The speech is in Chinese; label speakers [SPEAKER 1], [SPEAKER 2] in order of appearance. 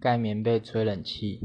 [SPEAKER 1] 盖棉被吹冷气